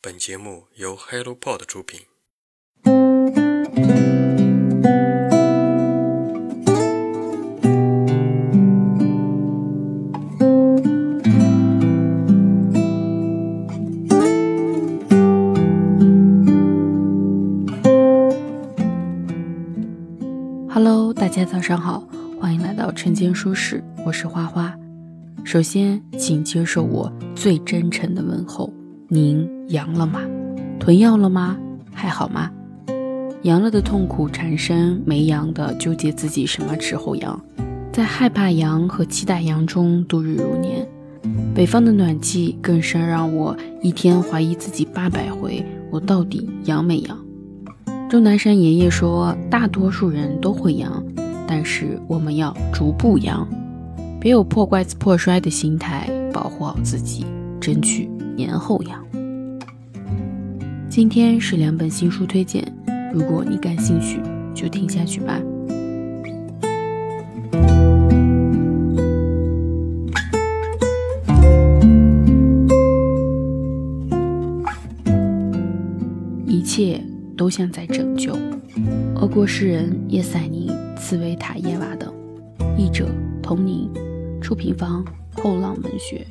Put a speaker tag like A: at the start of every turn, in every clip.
A: 本节目由 HelloPod 出品。
B: Hello，大家早上好，欢迎来到晨间书室，我是花花。首先，请接受我最真诚的问候。您阳了吗？囤药了吗？还好吗？阳了的痛苦缠身，没阳的纠结自己什么时候阳，在害怕阳和期待阳中度日如年。北方的暖气更是让我一天怀疑自己八百回，我到底阳没阳？钟南山爷爷说，大多数人都会阳，但是我们要逐步阳，别有破罐子破摔的心态，保护好自己，争取。年后阳。今天是两本新书推荐，如果你感兴趣，就听下去吧。一切都像在拯救。俄国诗人叶赛宁、茨维塔耶娃等，译者童宁，出品方后浪文学。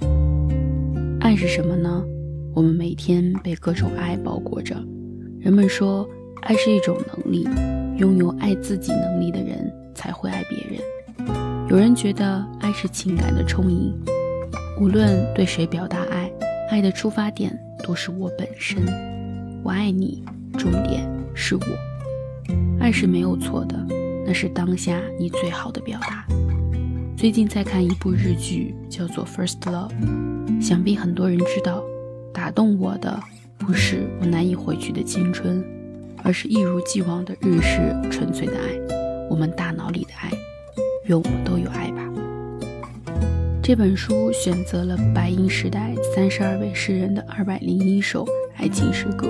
B: 爱是什么呢？我们每天被各种爱包裹着。人们说，爱是一种能力，拥有爱自己能力的人才会爱别人。有人觉得爱是情感的充盈，无论对谁表达爱，爱的出发点都是我本身。我爱你，重点是我。爱是没有错的，那是当下你最好的表达。最近在看一部日剧，叫做《First Love》，想必很多人知道。打动我的不是我难以回去的青春，而是一如既往的日式纯粹的爱，我们大脑里的爱。愿我们都有爱吧。这本书选择了白银时代三十二位诗人的二百零一首爱情诗歌，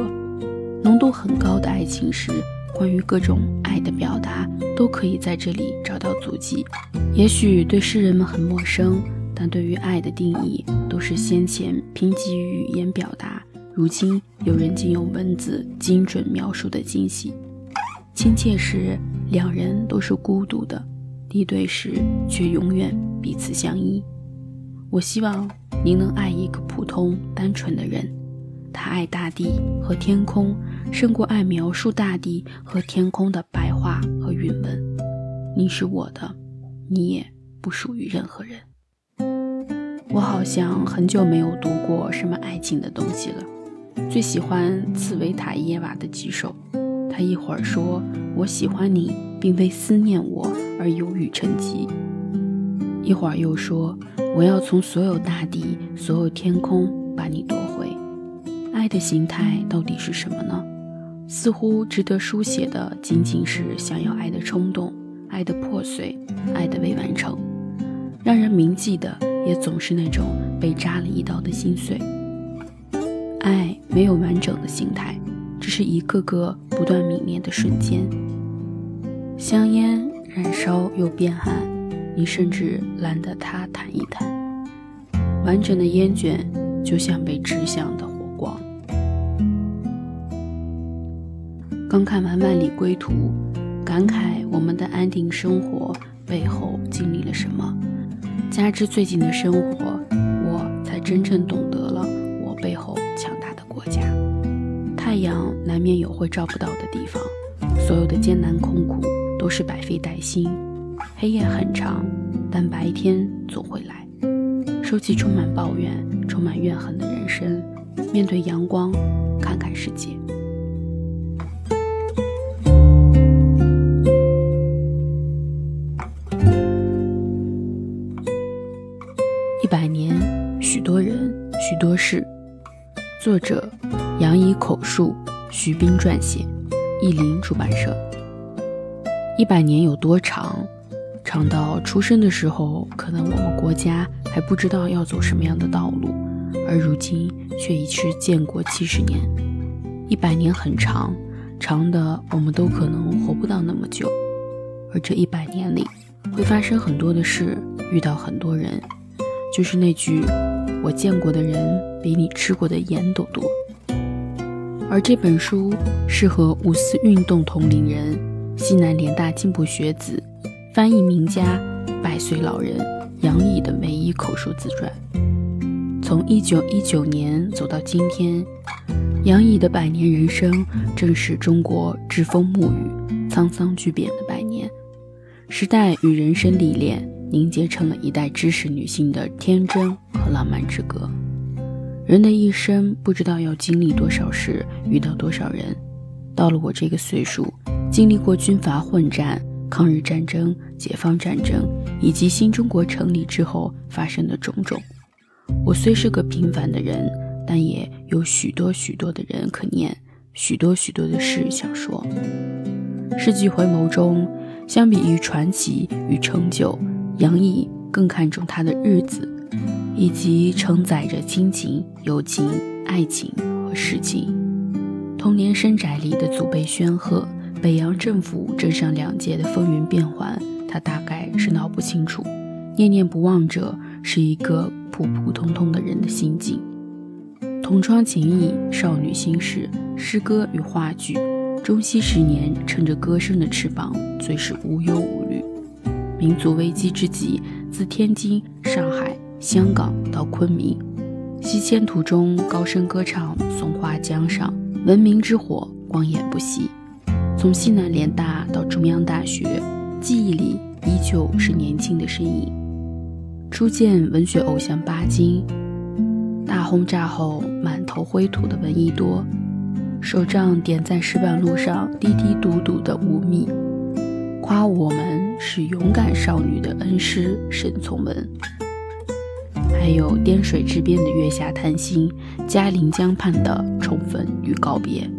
B: 浓度很高的爱情诗。关于各种爱的表达，都可以在这里找到足迹。也许对诗人们很陌生，但对于爱的定义，都是先前贫瘠于语言表达，如今有人竟用文字精准描述的惊喜。亲切时，两人都是孤独的；敌对时，却永远彼此相依。我希望您能爱一个普通单纯的人。他爱大地和天空，胜过爱描述大地和天空的白话和韵文。你是我的，你也不属于任何人。我好像很久没有读过什么爱情的东西了。最喜欢茨维塔耶娃的几首。他一会儿说我喜欢你，并为思念我而忧郁成疾；一会儿又说我要从所有大地、所有天空把你夺回。爱的形态到底是什么呢？似乎值得书写的仅仅是想要爱的冲动、爱的破碎、爱的未完成。让人铭记的也总是那种被扎了一刀的心碎。爱没有完整的形态，只是一个个不断泯灭的瞬间。香烟燃烧又变暗，你甚至懒得它弹一弹。完整的烟卷就像被指向的火光。刚看完《万里归途》，感慨我们的安定生活背后经历了什么。加之最近的生活，我才真正懂得了我背后强大的国家。太阳难免有会照不到的地方，所有的艰难困苦都是百废待兴。黑夜很长，但白天总会来。收起充满抱怨、充满怨恨的人生，面对阳光，看看世界。作者：杨怡口述，徐斌撰写，译林出版社。一百年有多长？长到出生的时候，可能我们国家还不知道要走什么样的道路，而如今却已是建国七十年。一百年很长，长的我们都可能活不到那么久。而这一百年里，会发生很多的事，遇到很多人。就是那句“我见过的人比你吃过的盐都多”，而这本书是和五四运动同龄人、西南联大进步学子、翻译名家、百岁老人杨毅的唯一口述自传。从一九一九年走到今天，杨毅的百年人生正是中国栉风沐雨、沧桑巨变的百年。时代与人生历练凝结成了一代知识女性的天真和浪漫之歌。人的一生不知道要经历多少事，遇到多少人。到了我这个岁数，经历过军阀混战、抗日战争、解放战争，以及新中国成立之后发生的种种。我虽是个平凡的人，但也有许多许多的人可念，许多许多的事想说。世纪回眸中。相比于传奇与成就，杨毅更看重他的日子，以及承载着亲情、友情、爱情和事情。童年深宅里的祖辈宣赫，北洋政府镇上两届的风云变幻，他大概是闹不清楚。念念不忘者是一个普普通通的人的心境。同窗情谊、少女心事、诗歌与话剧。中西十年，乘着歌声的翅膀，最是无忧无虑。民族危机之际，自天津、上海、香港到昆明，西迁途中高声歌唱《松花江上》，文明之火光焰不息。从西南联大到中央大学，记忆里依旧是年轻的身影。初见文学偶像巴金，大轰炸后满头灰土的闻一多。手杖点在石板路上，滴滴嘟嘟的无蜜，夸我们是勇敢少女的恩师沈从文。还有滇水之边的月下谈心，嘉陵江畔的重逢与告别。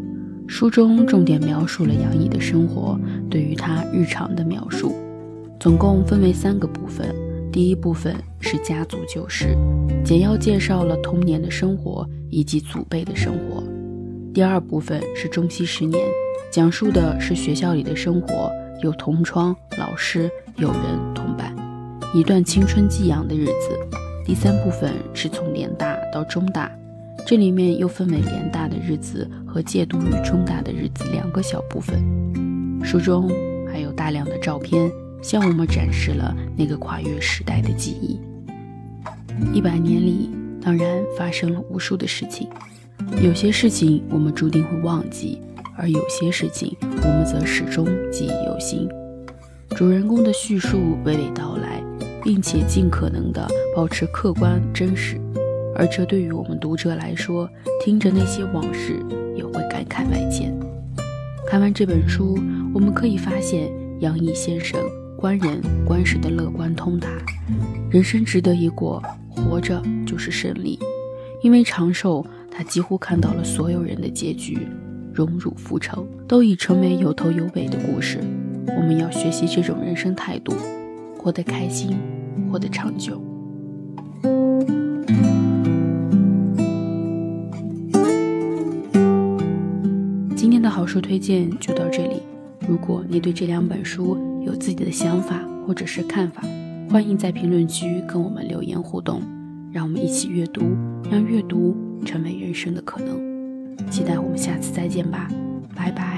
B: 书中重点描述了杨毅的生活，对于他日常的描述，总共分为三个部分。第一部分是家族旧事，简要介绍了童年的生活以及祖辈的生活。第二部分是中西十年，讲述的是学校里的生活，有同窗、老师、友人同伴，一段青春激昂的日子。第三部分是从联大到中大，这里面又分为联大的日子和借读于中大的日子两个小部分。书中还有大量的照片，向我们展示了那个跨越时代的记忆。一百年里，当然发生了无数的事情。有些事情我们注定会忘记，而有些事情我们则始终记忆犹新。主人公的叙述娓娓道来，并且尽可能的保持客观真实，而这对于我们读者来说，听着那些往事也会感慨万千。看完这本书，我们可以发现杨毅先生观人观事的乐观通达，人生值得一过，活着就是胜利，因为长寿。他几乎看到了所有人的结局，荣辱浮沉都已成为有头有尾的故事。我们要学习这种人生态度，活得开心，活得长久。今天的好书推荐就到这里。如果你对这两本书有自己的想法或者是看法，欢迎在评论区跟我们留言互动，让我们一起阅读，让阅读。成为人生的可能，期待我们下次再见吧，拜拜。